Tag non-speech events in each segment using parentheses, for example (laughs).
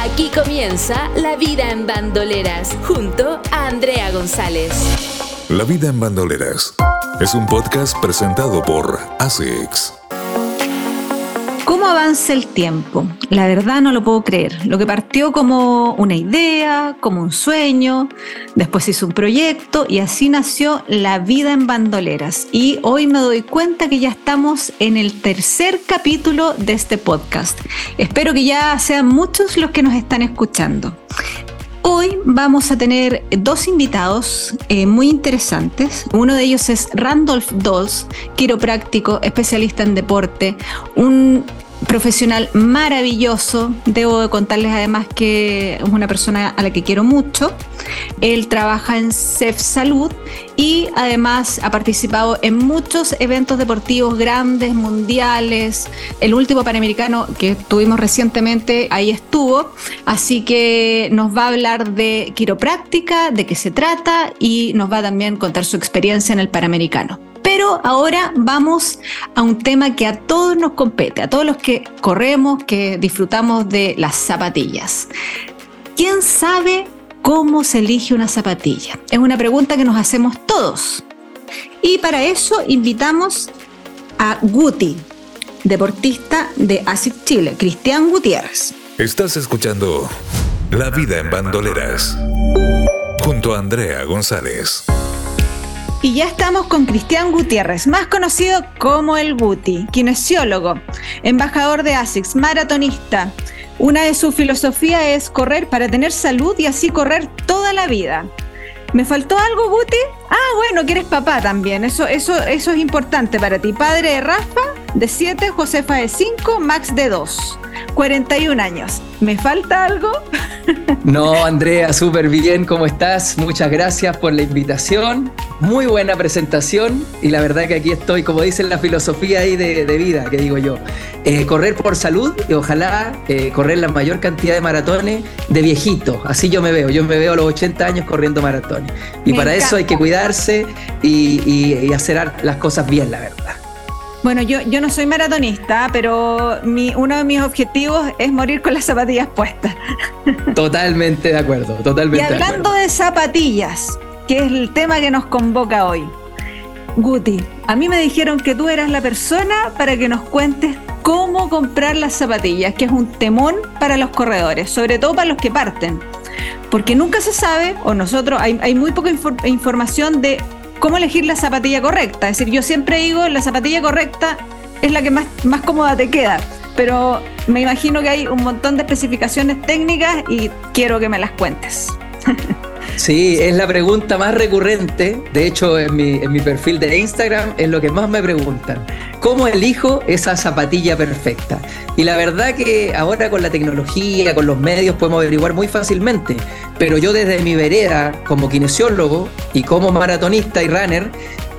Aquí comienza La Vida en Bandoleras, junto a Andrea González. La Vida en Bandoleras es un podcast presentado por ASICS. ¿Cómo avanza el tiempo? La verdad no lo puedo creer. Lo que partió como una idea, como un sueño, después hizo un proyecto y así nació La vida en bandoleras. Y hoy me doy cuenta que ya estamos en el tercer capítulo de este podcast. Espero que ya sean muchos los que nos están escuchando. Hoy vamos a tener dos invitados eh, muy interesantes. Uno de ellos es Randolph Dolls, quiropráctico, especialista en deporte, un profesional maravilloso. Debo de contarles además que es una persona a la que quiero mucho. Él trabaja en CEF Salud y además ha participado en muchos eventos deportivos grandes, mundiales. El último Panamericano que tuvimos recientemente, ahí estuvo. Así que nos va a hablar de quiropráctica, de qué se trata y nos va a también contar su experiencia en el Panamericano. Pero ahora vamos a un tema que a todos nos compete, a todos los que corremos, que disfrutamos de las zapatillas. ¿Quién sabe cómo se elige una zapatilla? Es una pregunta que nos hacemos todos. Y para eso invitamos a Guti, deportista de ASIC Chile, Cristian Gutiérrez. Estás escuchando La Vida en Bandoleras junto a Andrea González. Y ya estamos con Cristian Gutiérrez, más conocido como el Guti, kinesiólogo, embajador de ASICS, maratonista. Una de sus filosofías es correr para tener salud y así correr toda la vida. ¿Me faltó algo, Guti? Ah, bueno, que eres papá también. Eso, eso, eso es importante para ti. Padre de Rafa, de 7, Josefa de 5, Max de 2. 41 años. ¿Me falta algo? (laughs) No, Andrea, súper bien, ¿cómo estás? Muchas gracias por la invitación. Muy buena presentación y la verdad que aquí estoy, como dice la filosofía ahí de, vida, que digo yo. Eh, correr por salud y ojalá eh, correr la mayor cantidad de maratones de viejito. Así yo me veo. Yo me veo a los 80 años corriendo maratones. Y para eso hay que cuidarse y hacer las cosas bien, la verdad. Bueno, yo, yo no soy maratonista, pero mi, uno de mis objetivos es morir con las zapatillas puestas. (laughs) Totalmente de acuerdo, totalmente. Y hablando de, zapatillas, que es el tema que nos convoca hoy. Guti, a mí me dijeron que tú eras la persona para que nos cuentes cómo comprar las zapatillas, que es un temón para los corredores, sobre todo para los que parten. Porque nunca se sabe, o nosotros, hay, hay muy poca información de cómo elegir la zapatilla correcta. Es decir, yo siempre digo, la zapatilla correcta es la que más, más cómoda te queda. Pero me imagino que hay un montón de especificaciones técnicas y quiero que me las cuentes. (laughs) Sí, es la pregunta más recurrente. De hecho, en mi, en mi, perfil de Instagram es lo que más me preguntan. ¿Cómo elijo esa zapatilla perfecta? Y la verdad que ahora con la tecnología, con los medios, podemos averiguar muy fácilmente. Pero yo desde mi vereda, como kinesiólogo y como maratonista y runner,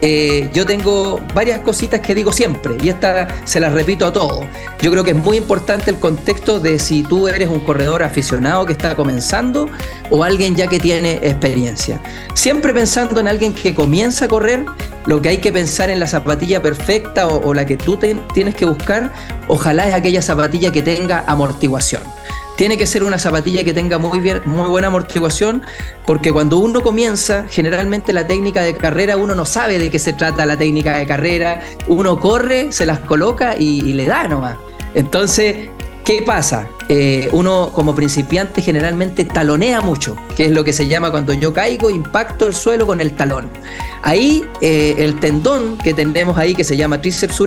eh, yo tengo varias cositas que digo siempre y esta se las repito a todos. Yo creo que es muy importante el contexto de si tú eres un corredor aficionado que está comenzando o alguien ya que tiene experiencia. Siempre pensando en alguien que comienza a correr, lo que hay que pensar en la zapatilla perfecta o, la que tú tienes que buscar, ojalá es aquella zapatilla que tenga amortiguación tiene que ser una zapatilla que tenga muy, bien, muy buena amortiguación, porque cuando uno comienza, generalmente la técnica de carrera, uno no sabe de qué se trata la técnica de carrera, uno corre, se las coloca y, le da nomás. Entonces, ¿qué pasa? Eh, uno como principiante generalmente talonea mucho, que es lo que se llama cuando yo caigo, impacto el suelo con el talón. Ahí eh, el tendón que tenemos ahí, que se llama tríceps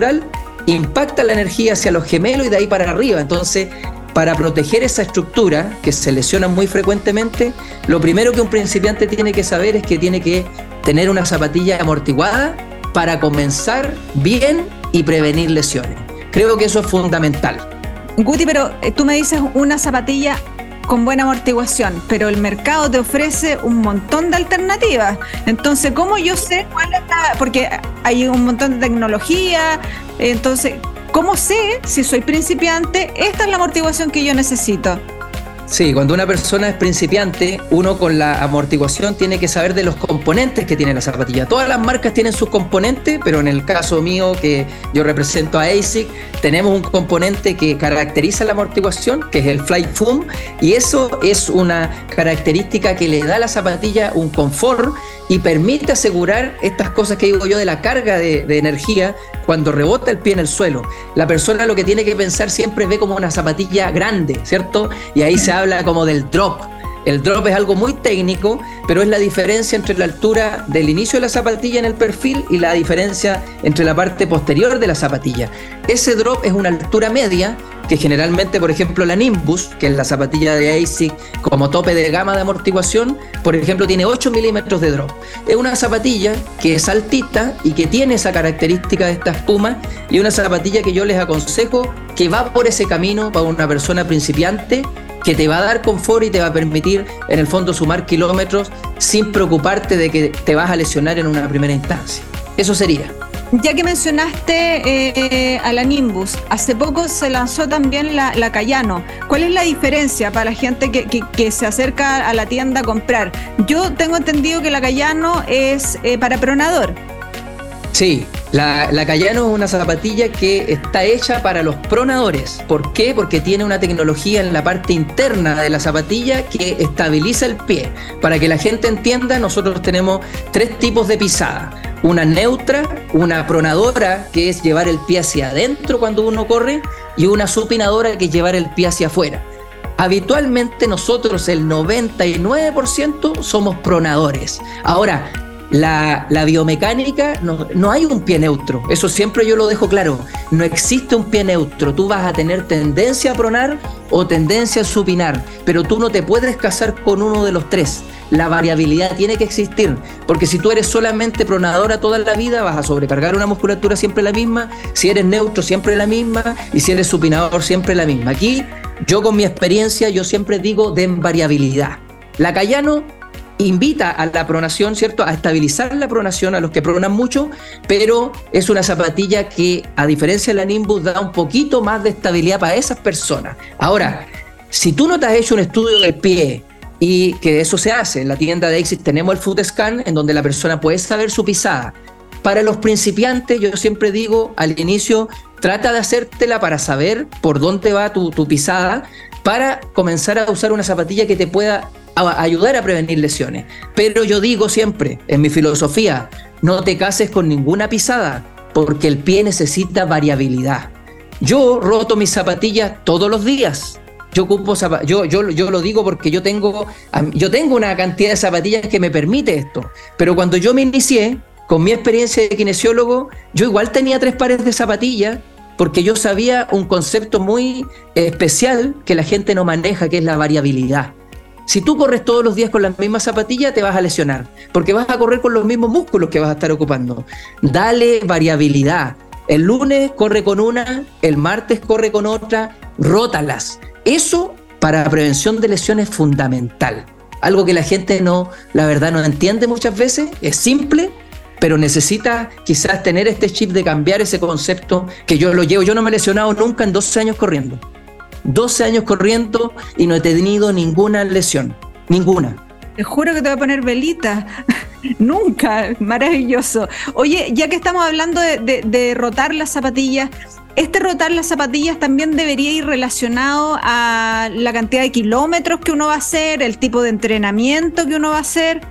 impacta la energía hacia los gemelos y de ahí para arriba. Entonces, para proteger esa estructura que se lesiona muy frecuentemente, lo primero que un principiante tiene que saber es que tiene que tener una zapatilla amortiguada para comenzar bien y prevenir lesiones. Creo que eso es fundamental. Guti, pero eh, tú me dices una zapatilla con buena amortiguación, pero el mercado te ofrece un montón de alternativas. Entonces, ¿cómo yo sé cuál es la...? Porque hay un montón de tecnología, entonces, ¿cómo sé si soy principiante? Esta es la amortiguación que yo necesito. Sí, cuando una persona es principiante, uno con la amortiguación tiene que saber de los componentes que tiene la zapatilla. Todas las marcas tienen sus componentes, pero en el caso mío, que yo represento a ASIC, tenemos un componente que caracteriza la amortiguación, que es el Flight Foam, y eso es una característica que le da a la zapatilla un confort y permite asegurar estas cosas que digo yo de la carga de energía cuando rebota el pie en el suelo. La persona lo que tiene que pensar siempre ve como una zapatilla grande, ¿cierto? Y ahí se habla como del drop. El drop es algo muy técnico, pero es la diferencia entre la altura del inicio de la zapatilla en el perfil y la diferencia entre la parte posterior de la zapatilla. Ese drop es una altura media que generalmente, por ejemplo, la Nimbus, que es la zapatilla de ASIC como tope de gama de amortiguación, por ejemplo, tiene 8 milímetros de drop. Es una zapatilla que es altita y que tiene esa característica de esta espuma y una zapatilla que yo les aconsejo que va por ese camino para una persona principiante que te va a dar confort y te va a permitir en el fondo sumar kilómetros sin preocuparte de que te vas a lesionar en una primera instancia. Eso sería. Ya que mencionaste eh, a la Nimbus, hace poco se lanzó también la, Cayano. ¿Cuál es la diferencia para la gente que, que, se acerca a la tienda a comprar? Yo tengo entendido que la Cayano es eh, para pronador. Sí, la, la Cayano es una zapatilla que está hecha para los pronadores. ¿Por qué? Porque tiene una tecnología en la parte interna de la zapatilla que estabiliza el pie. Para que la gente entienda, nosotros tenemos tres tipos de pisada una neutra, una pronadora, que es llevar el pie hacia adentro cuando uno corre, y una supinadora, que es llevar el pie hacia afuera. Habitualmente nosotros, el 99%, somos pronadores. Ahora, la, biomecánica, no, no, hay un pie neutro, eso siempre yo lo dejo claro, no existe un pie neutro, tú vas a tener tendencia a pronar o tendencia a supinar, pero tú no te puedes casar con uno de los tres la variabilidad tiene que existir, porque si tú eres solamente pronadora toda la vida, vas a sobrecargar una musculatura siempre la misma, si eres neutro siempre la misma, y si eres supinador siempre la misma. Aquí, yo con mi experiencia, yo siempre digo de variabilidad. La Cayano invita a la pronación, ¿cierto? A estabilizar la pronación a los que pronan mucho, pero es una zapatilla que, a diferencia de la Nimbus, da un poquito más de estabilidad para esas personas. Ahora, si tú no te has hecho un estudio del pie, y que eso se hace. En la tienda de Exit tenemos el Foot Scan, en donde la persona puede saber su pisada. Para los principiantes, yo siempre digo al inicio, trata de hacértela para saber por dónde va tu, tu pisada, para comenzar a usar una zapatilla que te pueda ayudar a prevenir lesiones. Pero yo digo siempre, en mi filosofía, no te cases con ninguna pisada, porque el pie necesita variabilidad. Yo roto mis zapatillas todos los días yo yo, yo, yo lo digo porque yo tengo, yo tengo una cantidad de zapatillas que me permite esto. Pero cuando yo me inicié, con mi experiencia de kinesiólogo, yo igual tenía tres pares de zapatillas porque yo sabía un concepto muy especial que la gente no maneja, que es la variabilidad. Si tú corres todos los días con las mismas zapatillas, te vas a lesionar, porque vas a correr con los mismos músculos que vas a estar ocupando. Dale variabilidad. El lunes corre con una, el martes corre con otra, rótalas. Eso para prevención de lesiones es fundamental. Algo que la gente no, la verdad, no entiende muchas veces. Es simple, pero necesita quizás tener este chip de cambiar ese concepto que yo lo llevo. Yo no me he lesionado nunca en 12 años corriendo. 12 años corriendo y no he tenido ninguna lesión. Ninguna. Te juro que te voy a poner velita. (laughs) Nunca, maravilloso. Oye, ya que estamos hablando de, de rotar las zapatillas, este rotar las zapatillas también debería ir relacionado a la cantidad de kilómetros que uno va a hacer, el tipo de entrenamiento que uno va a hacer.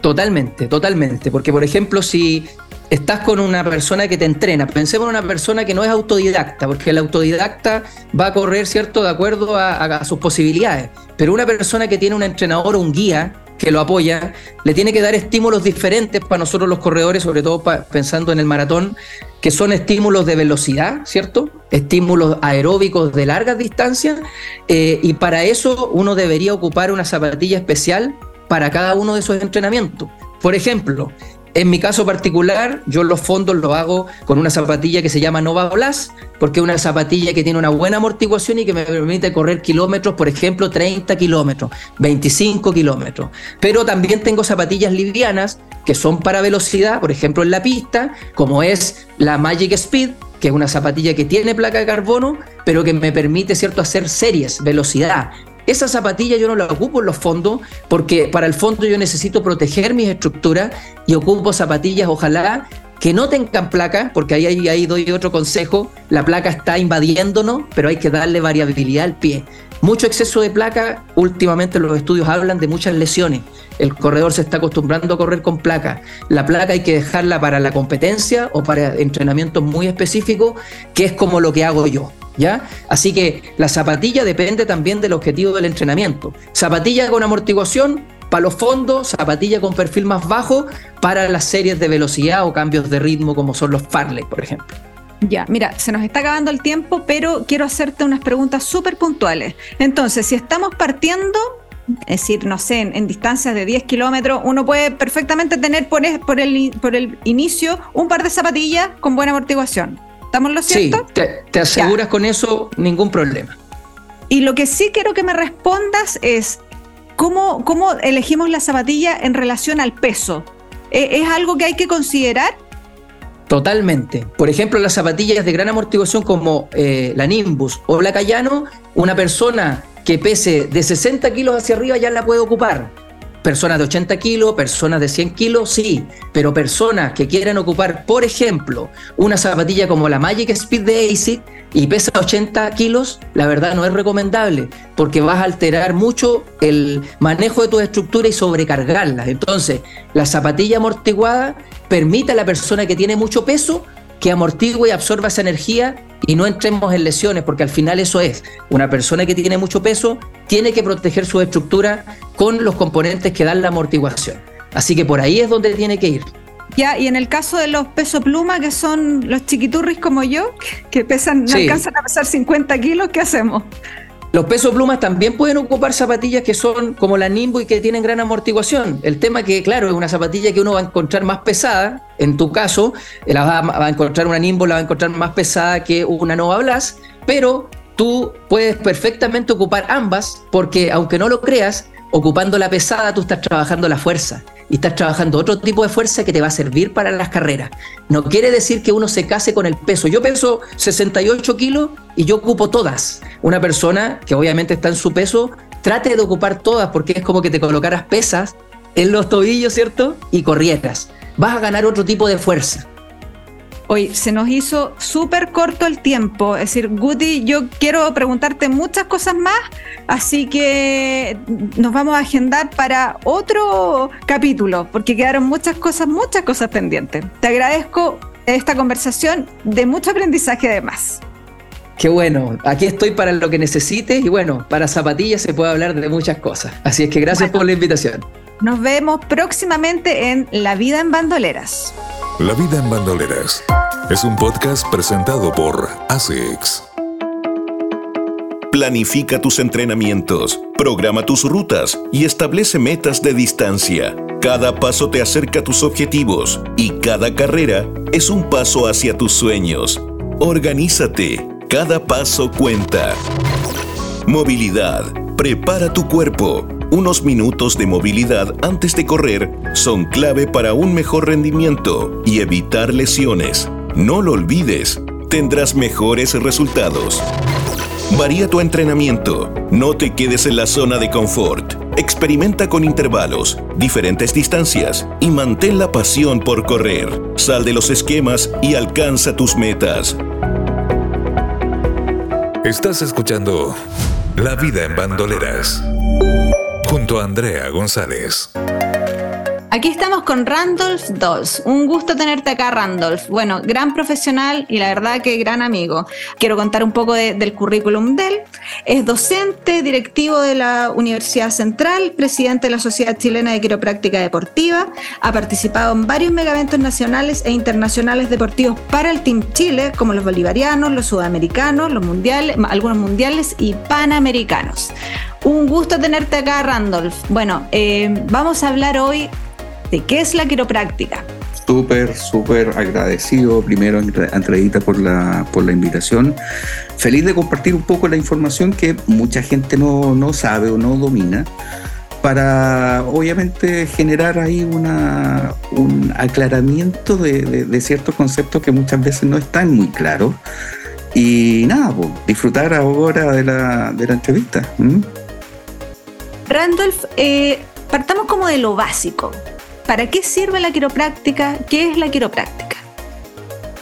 Totalmente, totalmente. Porque, por ejemplo, si estás con una persona que te entrena, pensemos en una persona que no es autodidacta, porque el autodidacta va a correr, ¿cierto?, de acuerdo a, sus posibilidades. Pero una persona que tiene un entrenador o un guía que lo apoya, le tiene que dar estímulos diferentes para nosotros los corredores, sobre todo pensando en el maratón, que son estímulos de velocidad, ¿cierto? Estímulos aeróbicos de largas distancias, eh, y para eso uno debería ocupar una zapatilla especial para cada uno de esos entrenamientos. Por ejemplo, En mi caso particular, yo los fondos los hago con una zapatilla que se llama Nova Blast, porque es una zapatilla que tiene una buena amortiguación y que me permite correr kilómetros, por ejemplo, 30 kilómetros, 25 kilómetros. Pero también tengo zapatillas livianas que son para velocidad, por ejemplo, en la pista, como es la Magic Speed, que es una zapatilla que tiene placa de carbono, pero que me permite, ¿cierto?, hacer series, velocidad. Esa zapatilla yo no la ocupo en los fondos porque para el fondo yo necesito proteger mis estructuras y ocupo zapatillas, ojalá que no tengan placa, porque ahí, ahí, ahí doy otro consejo, la placa está invadiéndonos, pero hay que darle variabilidad al pie. Mucho exceso de placa, últimamente los estudios hablan de muchas lesiones. El corredor se está acostumbrando a correr con placa. La placa hay que dejarla para la competencia o para entrenamientos muy específicos, que es como lo que hago yo. ¿Ya? Así que la zapatilla depende también del objetivo del entrenamiento. Zapatilla con amortiguación para los fondos, zapatilla con perfil más bajo para las series de velocidad o cambios de ritmo como son los Farley, por ejemplo. Ya, mira, se nos está acabando el tiempo, pero quiero hacerte unas preguntas súper puntuales. Entonces, si estamos partiendo, es decir, no sé, en, distancias de 10 kilómetros, uno puede perfectamente tener por, por, el, por el inicio un par de zapatillas con buena amortiguación. ¿Estamos lo cierto? Sí, te, aseguras con eso ningún problema. Y lo que sí quiero que me respondas es, ¿cómo, cómo elegimos la zapatilla en relación al peso? ¿E, ¿Es algo que hay que considerar? Totalmente. Por ejemplo, las zapatillas de gran amortiguación como eh, la Nimbus o la Cayano, una persona que pese de 60 kilos hacia arriba ya la puede ocupar personas de 80 kilos, personas de 100 kilos, sí, pero personas que quieran ocupar, por ejemplo, una zapatilla como la Magic Speed de ASIC y pesa 80 kilos, la verdad no es recomendable porque vas a alterar mucho el manejo de tu estructura y sobrecargarlas. Entonces, la zapatilla amortiguada permite a la persona que tiene mucho peso que amortigue y absorba esa energía y no entremos en lesiones, porque al final eso es, una persona que tiene mucho peso tiene que proteger su estructura con los componentes que dan la amortiguación. Así que por ahí es donde tiene que ir. Ya, y en el caso de los peso pluma, que son los chiquiturris como yo, que pesan, no alcanzan a pesar 50 kilos, ¿qué hacemos? Los pesos plumas también pueden ocupar zapatillas que son como la Nimbo y que tienen gran amortiguación. El tema que, claro, es una zapatilla que uno va a encontrar más pesada. En tu caso, eh, la va, a encontrar una Nimbo, la va a encontrar más pesada que una Nova Blast, pero tú puedes perfectamente ocupar ambas porque, aunque no lo creas, ocupando la pesada tú estás trabajando la fuerza y estás trabajando otro tipo de fuerza que te va a servir para las carreras. No quiere decir que uno se case con el peso. Yo peso 68 kilos y yo ocupo todas. Una persona que obviamente está en su peso, trate de ocupar todas porque es como que te colocaras pesas en los tobillos, ¿cierto? Y corrieras. Vas a ganar otro tipo de fuerza. Hoy se nos hizo súper corto el tiempo. Es decir, Guti, yo quiero preguntarte muchas cosas más, así que nos vamos a agendar para otro capítulo, porque quedaron muchas cosas, muchas cosas pendientes. Te agradezco esta conversación de mucho aprendizaje además. Qué bueno, aquí estoy para lo que necesites y bueno, para zapatillas se puede hablar de muchas cosas. Así es que gracias por la invitación. Nos vemos próximamente en La Vida en Bandoleras. La vida en bandoleras es un podcast presentado por ASICS. Planifica tus entrenamientos, programa tus rutas y establece metas de distancia. Cada paso te acerca a tus objetivos y cada carrera es un paso hacia tus sueños. Organízate, cada paso cuenta. Movilidad, prepara tu cuerpo unos minutos de movilidad antes de correr son clave para un mejor rendimiento y evitar lesiones. No lo olvides, tendrás mejores resultados. Varía tu entrenamiento, no te quedes en la zona de confort. Experimenta con intervalos, diferentes distancias y mantén la pasión por correr. Sal de los esquemas y alcanza tus metas. Estás escuchando La vida en bandoleras junto a Andrea González. Aquí estamos con Randolph Dolls. Un gusto tenerte acá, Randolph. Bueno, gran profesional y la verdad que gran amigo. Quiero contar un poco del currículum de él. Es docente, directivo de la Universidad Central, presidente de la Sociedad Chilena de Quiropráctica Deportiva. Ha participado en varios megaventos nacionales e internacionales deportivos para el Team Chile, como los bolivarianos, los sudamericanos, los mundiales, algunos mundiales y panamericanos. Un gusto tenerte acá, Randolph. Bueno, eh, vamos a hablar hoy de qué es la quiropráctica. súper, súper agradecido primero, Andreita, por la, por la invitación. Feliz de compartir un poco la información que mucha gente no, no sabe o no domina para obviamente generar ahí un aclaramiento de, ciertos conceptos que muchas veces no están muy claros. Y nada, pues, disfrutar ahora de la, de la entrevista. Randolph, eh, partamos como de lo básico. ¿Para qué sirve la quiropráctica? ¿Qué es la quiropráctica?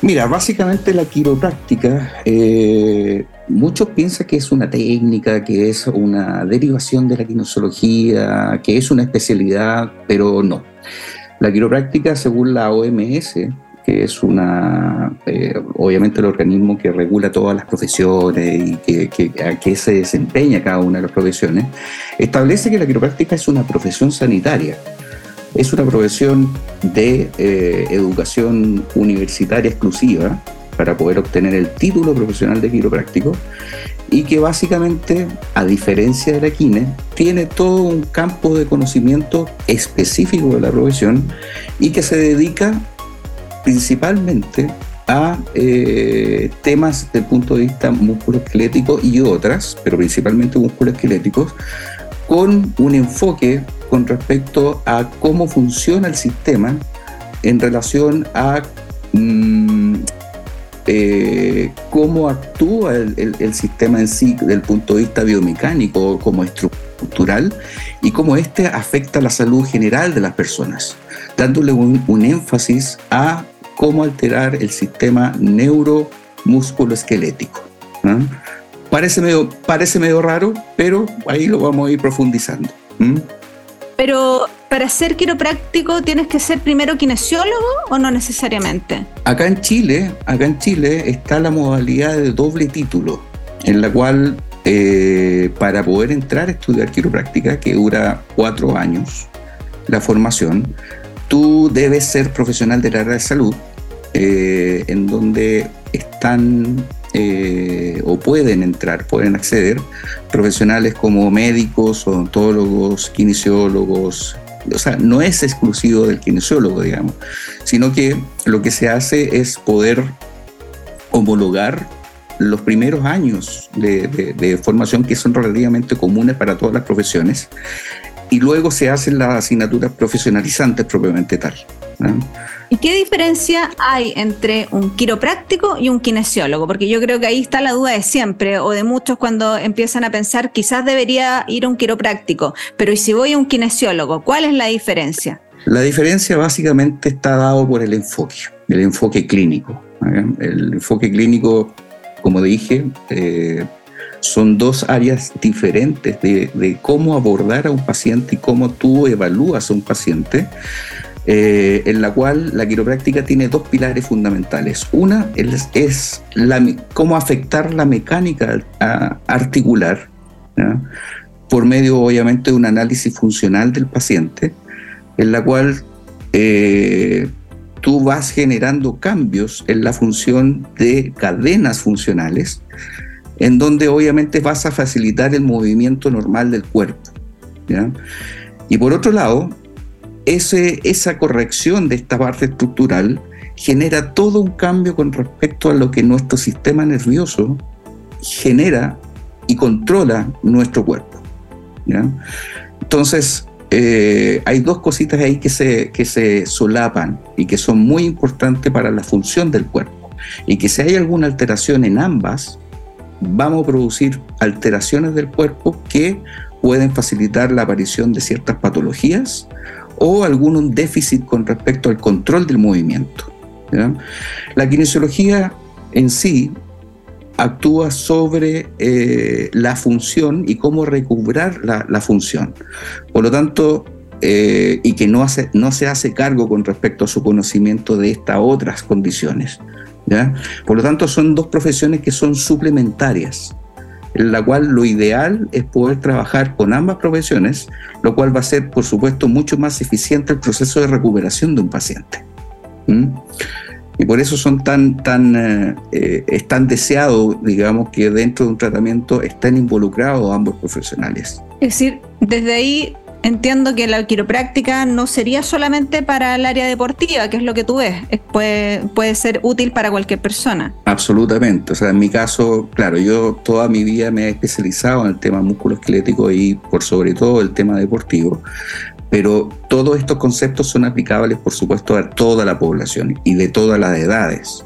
Mira, básicamente la quiropráctica, eh, muchos piensan que es una técnica, que es una derivación de la kinesiología, que es una especialidad, pero no. La quiropráctica, según la OMS, que es una, eh, obviamente el organismo que regula todas las profesiones y que, a qué se desempeña cada una de las profesiones, establece que la quiropráctica es una profesión sanitaria. Es una profesión de eh, educación universitaria exclusiva para poder obtener el título profesional de quiropráctico y que básicamente, a diferencia de la quine, tiene todo un campo de conocimiento específico de la profesión y que se dedica principalmente a eh, temas del punto de vista musculoesquelético y otras, pero principalmente musculoesqueléticos, con un enfoque con respecto a cómo funciona el sistema en relación a mm, eh, cómo actúa el, sistema en sí desde el punto de vista biomecánico como estructural y cómo éste afecta la salud general de las personas, dándole un, énfasis a cómo alterar el sistema neuromusculoesquelético. Parece, medio, parece medio raro, pero ahí lo vamos a ir profundizando. Pero para ser quiropráctico tienes que ser primero kinesiólogo o no necesariamente? Acá en Chile, acá en Chile está la modalidad de doble título, en la cual eh, para poder entrar a estudiar quiropráctica, que dura cuatro años, la formación, tú debes ser profesional del área de salud, eh, en donde están eh, o pueden entrar, pueden acceder profesionales como médicos, odontólogos, kinesiólogos. O sea, no es exclusivo del kinesiólogo, digamos, sino que lo que se hace es poder homologar los primeros años de, formación que son relativamente comunes para todas las profesiones y luego se hacen las asignaturas profesionalizantes propiamente tal. ¿Y qué diferencia hay entre un quiropráctico y un kinesiólogo? Porque yo creo que ahí está la duda de siempre o de muchos cuando empiezan a pensar quizás debería ir a un quiropráctico, pero ¿y si voy a un kinesiólogo? ¿Cuál es la diferencia? La diferencia básicamente está dado por el enfoque, el enfoque clínico. El enfoque clínico, como dije, eh, son dos áreas diferentes de, cómo abordar a un paciente y cómo tú evalúas a un paciente. Eh, en la cual la quiropráctica tiene dos pilares fundamentales. Una es, cómo afectar la mecánica articular, por medio obviamente de un análisis funcional del paciente, en la cual eh, tú vas generando cambios en la función de cadenas funcionales, en donde obviamente vas a facilitar el movimiento normal del cuerpo. Y por otro lado, esa corrección de esta parte estructural genera todo un cambio con respecto a lo que nuestro sistema nervioso genera y controla nuestro cuerpo. Entonces, eh, hay dos cositas ahí que se, que se solapan y que son muy importantes para la función del cuerpo. Y que si hay alguna alteración en ambas, vamos a producir alteraciones del cuerpo que pueden facilitar la aparición de ciertas patologías o algún déficit con respecto al control del movimiento. La kinesiología en sí actúa sobre eh, la función y cómo recobrar la, función. Por lo tanto, eh, y que no, hace, no se hace cargo con respecto a su conocimiento de estas otras condiciones. Por lo tanto, son dos profesiones que son suplementarias en la cual lo ideal es poder trabajar con ambas profesiones, lo cual va a ser, por supuesto, mucho más eficiente el proceso de recuperación de un paciente. Y por eso son tan, tan, eh, eh, es tan deseado, digamos, que dentro de un tratamiento estén involucrados ambos profesionales. Es decir, desde ahí entiendo que la quiropráctica no sería solamente para el área deportiva, que es lo que tú ves, puede, puede ser útil para cualquier persona. Absolutamente, o sea, en mi caso, claro, yo toda mi vida me he especializado en el tema musculoesquelético y por sobre todo el tema deportivo, pero todos estos conceptos son aplicables, por supuesto, a toda la población y de todas las edades.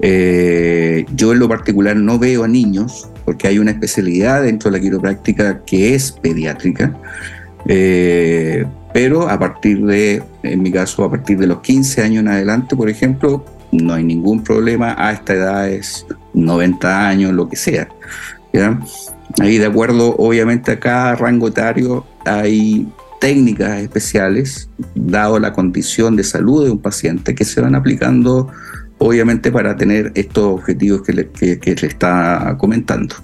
Eh, yo en lo particular no veo a niños, porque hay una especialidad dentro de la quiropráctica que es pediátrica, eh, pero a partir de, en mi caso, a partir de los 15 años en adelante, por ejemplo, no hay ningún problema a esta edad es 90 años, lo que sea. Ahí de acuerdo, obviamente a cada rango etario hay técnicas especiales, dado la condición de salud de un paciente, que se van aplicando obviamente para tener estos objetivos que le, está comentando.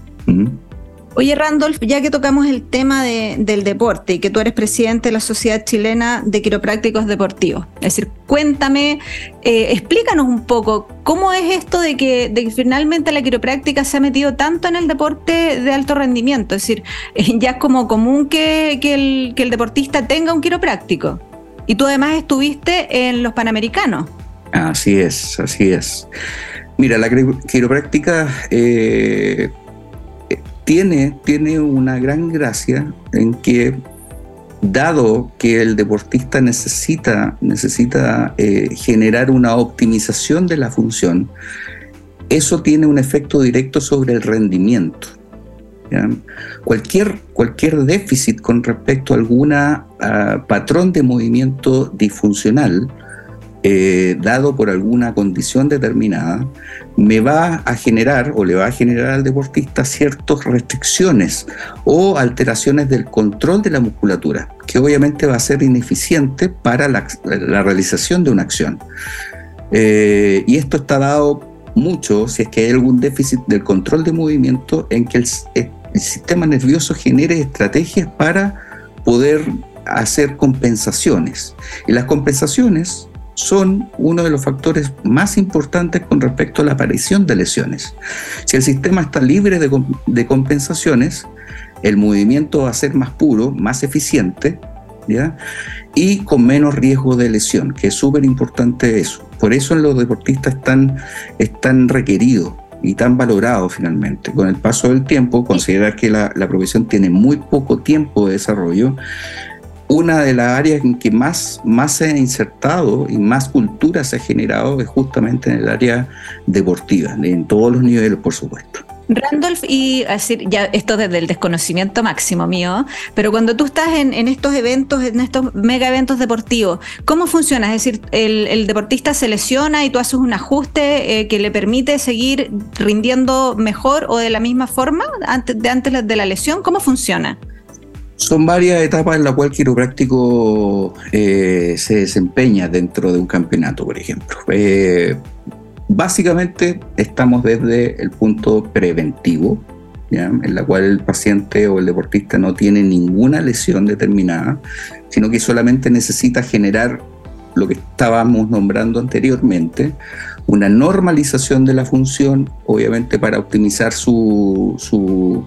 Oye, Randolph, ya que tocamos el tema del deporte y que tú eres presidente de la Sociedad Chilena de Quiroprácticos Deportivos, es decir, cuéntame, eh, explícanos un poco cómo es esto de que, finalmente la quiropráctica se ha metido tanto en el deporte de alto rendimiento, es decir, ya es como común que, el, que el deportista tenga un quiropráctico. Y tú además estuviste en los Panamericanos. Así es, así es. Mira, la quiropráctica eh, tiene, una gran gracia en que dado que el deportista necesita, necesita eh, generar una optimización de la función, eso tiene un efecto directo sobre el rendimiento. Cualquier, cualquier déficit con respecto a algún ah, patrón de movimiento disfuncional eh, dado por alguna condición determinada, me va a generar o le va a generar al deportista ciertas restricciones o alteraciones del control de la musculatura, que obviamente va a ser ineficiente para la, realización de una acción. Eh, y esto está dado mucho si es que hay algún déficit del control de movimiento en que el, el sistema nervioso genere estrategias para poder hacer compensaciones. Y las compensaciones son uno de los factores más importantes con respecto a la aparición de lesiones. Si el sistema está libre de, compensaciones, el movimiento va a ser más puro, más eficiente, ¿ya? y con menos riesgo de lesión, que es súper importante eso. Por eso en los deportistas están, están requeridos y tan valorados finalmente. Con el paso del tiempo, considerar que la, la profesión tiene muy poco tiempo de desarrollo, una de las áreas en que más, más se ha insertado y más cultura se ha generado es justamente en el área deportiva, en todos los niveles, por supuesto. Randolph, y decir, ya esto desde el desconocimiento máximo mío, pero cuando tú estás en, estos eventos, en estos mega eventos deportivos, ¿cómo funciona? Es decir, el, deportista se lesiona y tú haces un ajuste eh, que le permite seguir rindiendo mejor o de la misma forma antes de antes de la lesión. ¿Cómo funciona? Son varias etapas en las cuales el quiropráctico eh, se desempeña dentro de un campeonato, por ejemplo. Eh, básicamente estamos desde el punto preventivo, en la cual el paciente o el deportista no tiene ninguna lesión determinada, sino que solamente necesita generar lo que estábamos nombrando anteriormente, una normalización de la función, obviamente para optimizar su, su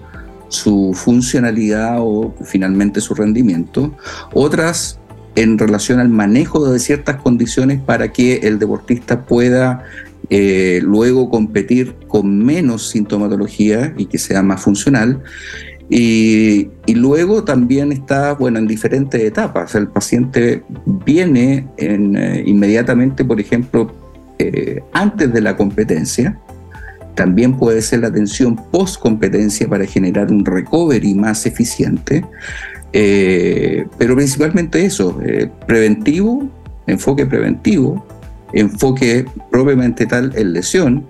su funcionalidad o finalmente su rendimiento, otras en relación al manejo de ciertas condiciones para que el deportista pueda eh, luego competir con menos sintomatología y que sea más funcional. Y, luego también está, bueno, en diferentes etapas. El paciente viene eh, inmediatamente, por ejemplo, eh, antes de la competencia, también puede ser la atención post competencia para generar un recovery más eficiente, eh, pero principalmente eso, eh, preventivo, enfoque preventivo, enfoque propiamente tal en lesión,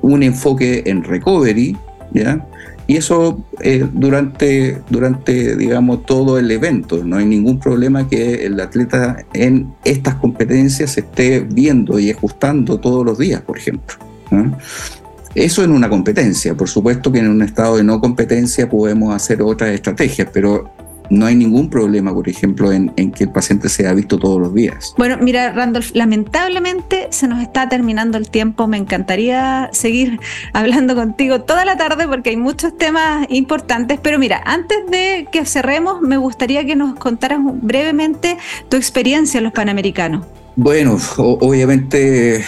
un enfoque en recovery, ¿ya? Y eso eh, durante, durante, digamos, todo el evento. No hay ningún problema que el atleta en estas competencias esté viendo y ajustando todos los días, por ejemplo. Eso en una competencia. Por supuesto que en un estado de no competencia podemos hacer otras estrategias, pero no hay ningún problema, por ejemplo, en, que el paciente sea visto todos los días. Bueno, mira, Randolph, lamentablemente se nos está terminando el tiempo. Me encantaría seguir (laughs) hablando contigo toda la tarde porque hay muchos temas importantes. Pero mira, antes de que cerremos, me gustaría que nos contaras brevemente tu experiencia en los Panamericanos. Bueno, obviamente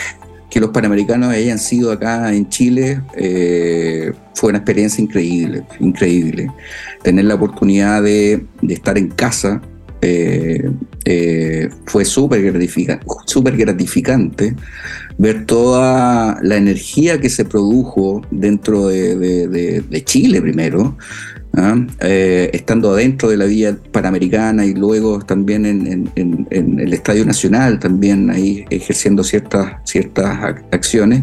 que los Panamericanos hayan sido acá en Chile eh, fue una experiencia increíble, increíble. Tener la oportunidad de, estar en casa eh, eh, fue súper gratificante, gratificante ver toda la energía que se produjo dentro de Chile primero, ¿ah? Eh, estando adentro de la Villa Panamericana y luego también en, el Estadio Nacional, también ahí ejerciendo ciertas, ciertas acciones,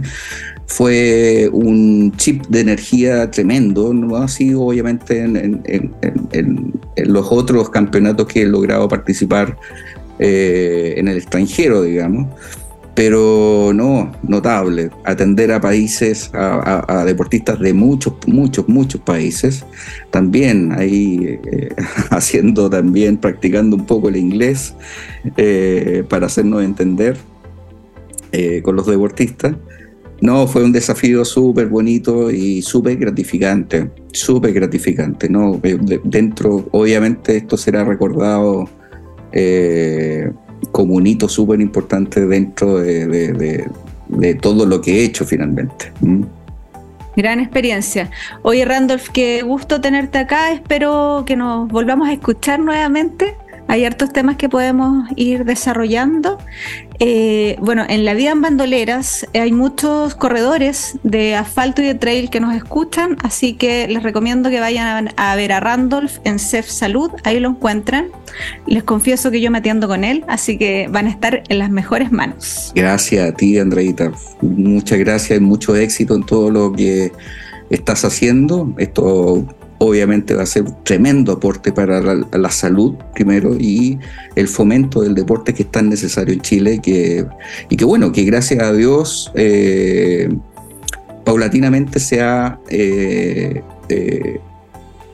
fue un chip de energía tremendo, no ha sido obviamente en, los otros campeonatos que he logrado participar eh, en el extranjero, digamos pero no, notable. Atender a países, a, deportistas de muchos, muchos, muchos países. También ahí eh, (laughs) haciendo también, practicando un poco el inglés eh, para hacernos entender eh, con los deportistas. No, fue un desafío súper bonito y súper gratificante, súper gratificante. ¿no? Dentro, obviamente, esto será recordado como un hito súper importante dentro de, todo lo que he hecho finalmente. Gran experiencia. Oye, Randolph, qué gusto tenerte acá. Espero que nos volvamos a escuchar nuevamente. Hay hartos temas que podemos ir desarrollando. Eh, bueno, en la vida en bandoleras hay muchos corredores de asfalto y de trail que nos escuchan, así que les recomiendo que vayan a, ver a Randolph en CEF Salud, ahí lo encuentran. Les confieso que yo me atiendo con él, así que van a estar en las mejores manos. Gracias a ti, Andreita. Muchas gracias y mucho éxito en todo lo que estás haciendo. Esto obviamente va a ser un tremendo aporte para la, salud primero y el fomento del deporte que es tan necesario en Chile y que bueno, que gracias a Dios eh, paulatinamente se ha eh, eh,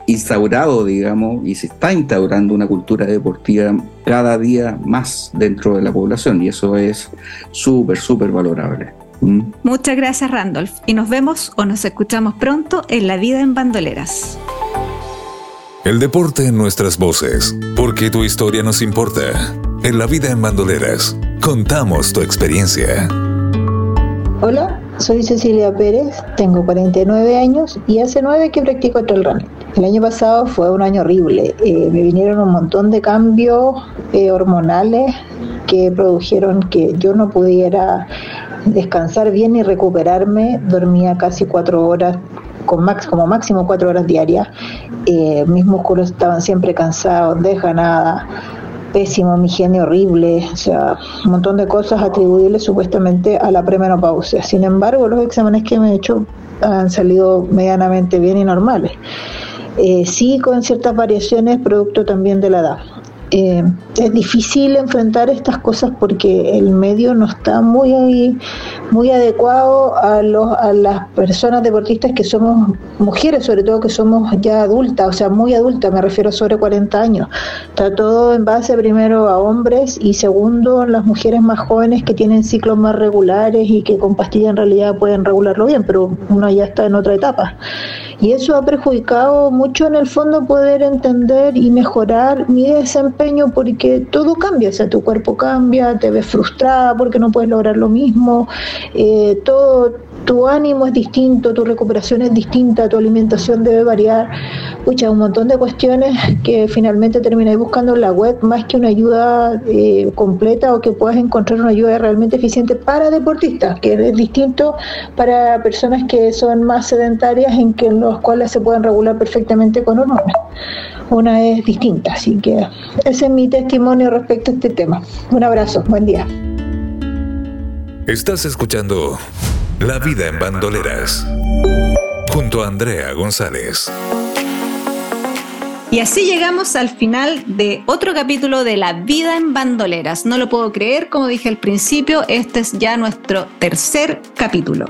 instaurado, digamos, y se está instaurando una cultura deportiva cada día más dentro de la población y eso es súper, súper valorable. ¿Mm? Muchas gracias Randolph y nos vemos o nos escuchamos pronto en La Vida en Bandoleras. El deporte en nuestras voces, porque tu historia nos importa. En la vida en bandoleras, contamos tu experiencia. Hola, soy Cecilia Pérez, tengo 49 años y hace 9 que practico trail running. El año pasado fue un año horrible, eh, me vinieron un montón de cambios eh, hormonales que produjeron que yo no pudiera descansar bien y recuperarme, dormía casi cuatro horas con max, como máximo cuatro horas diarias. Eh, mis músculos estaban siempre cansados, nada pésimo, mi higiene horrible, o sea, un montón de cosas atribuibles supuestamente a la premenopausia. Sin embargo, los exámenes que me he hecho han salido medianamente bien y normales. Eh, sí con ciertas variaciones producto también de la edad. Eh, es difícil enfrentar estas cosas porque el medio no está muy, muy adecuado a, los, a las personas deportistas que somos mujeres, sobre todo que somos ya adultas, o sea, muy adultas, me refiero a sobre 40 años. Está todo en base primero a hombres y segundo las mujeres más jóvenes que tienen ciclos más regulares y que con pastillas en realidad pueden regularlo bien, pero uno ya está en otra etapa. Y eso ha perjudicado mucho en el fondo poder entender y mejorar mi desempeño porque todo cambia, o sea, tu cuerpo cambia, te ves frustrada porque no puedes lograr lo mismo, eh, todo tu ánimo es distinto, tu recuperación es distinta, tu alimentación debe variar. Pucha, un montón de cuestiones que finalmente termináis buscando en la web más que una ayuda eh, completa o que puedas encontrar una ayuda realmente eficiente para deportistas, que es distinto para personas que son más sedentarias en que los cuales se pueden regular perfectamente con hormonas. Una es distinta, así que ese es mi testimonio respecto a este tema. Un abrazo, buen día. Estás escuchando la vida en bandoleras. Junto a Andrea González. Y así llegamos al final de otro capítulo de La vida en bandoleras. No lo puedo creer, como dije al principio, este es ya nuestro tercer capítulo.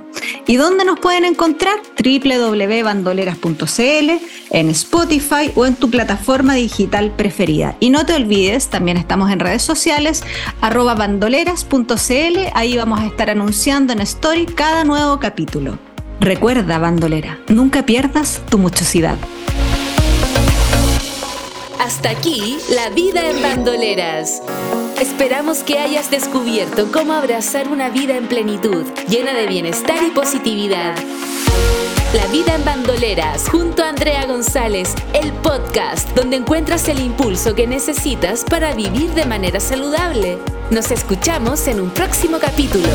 ¿Y dónde nos pueden encontrar? www.bandoleras.cl, en Spotify o en tu plataforma digital preferida. Y no te olvides, también estamos en redes sociales, arroba bandoleras.cl, ahí vamos a estar anunciando en Story cada nuevo capítulo. Recuerda, bandolera, nunca pierdas tu muchosidad. Hasta aquí, la vida en bandoleras. Esperamos que hayas descubierto cómo abrazar una vida en plenitud, llena de bienestar y positividad. La vida en bandoleras, junto a Andrea González, el podcast donde encuentras el impulso que necesitas para vivir de manera saludable. Nos escuchamos en un próximo capítulo.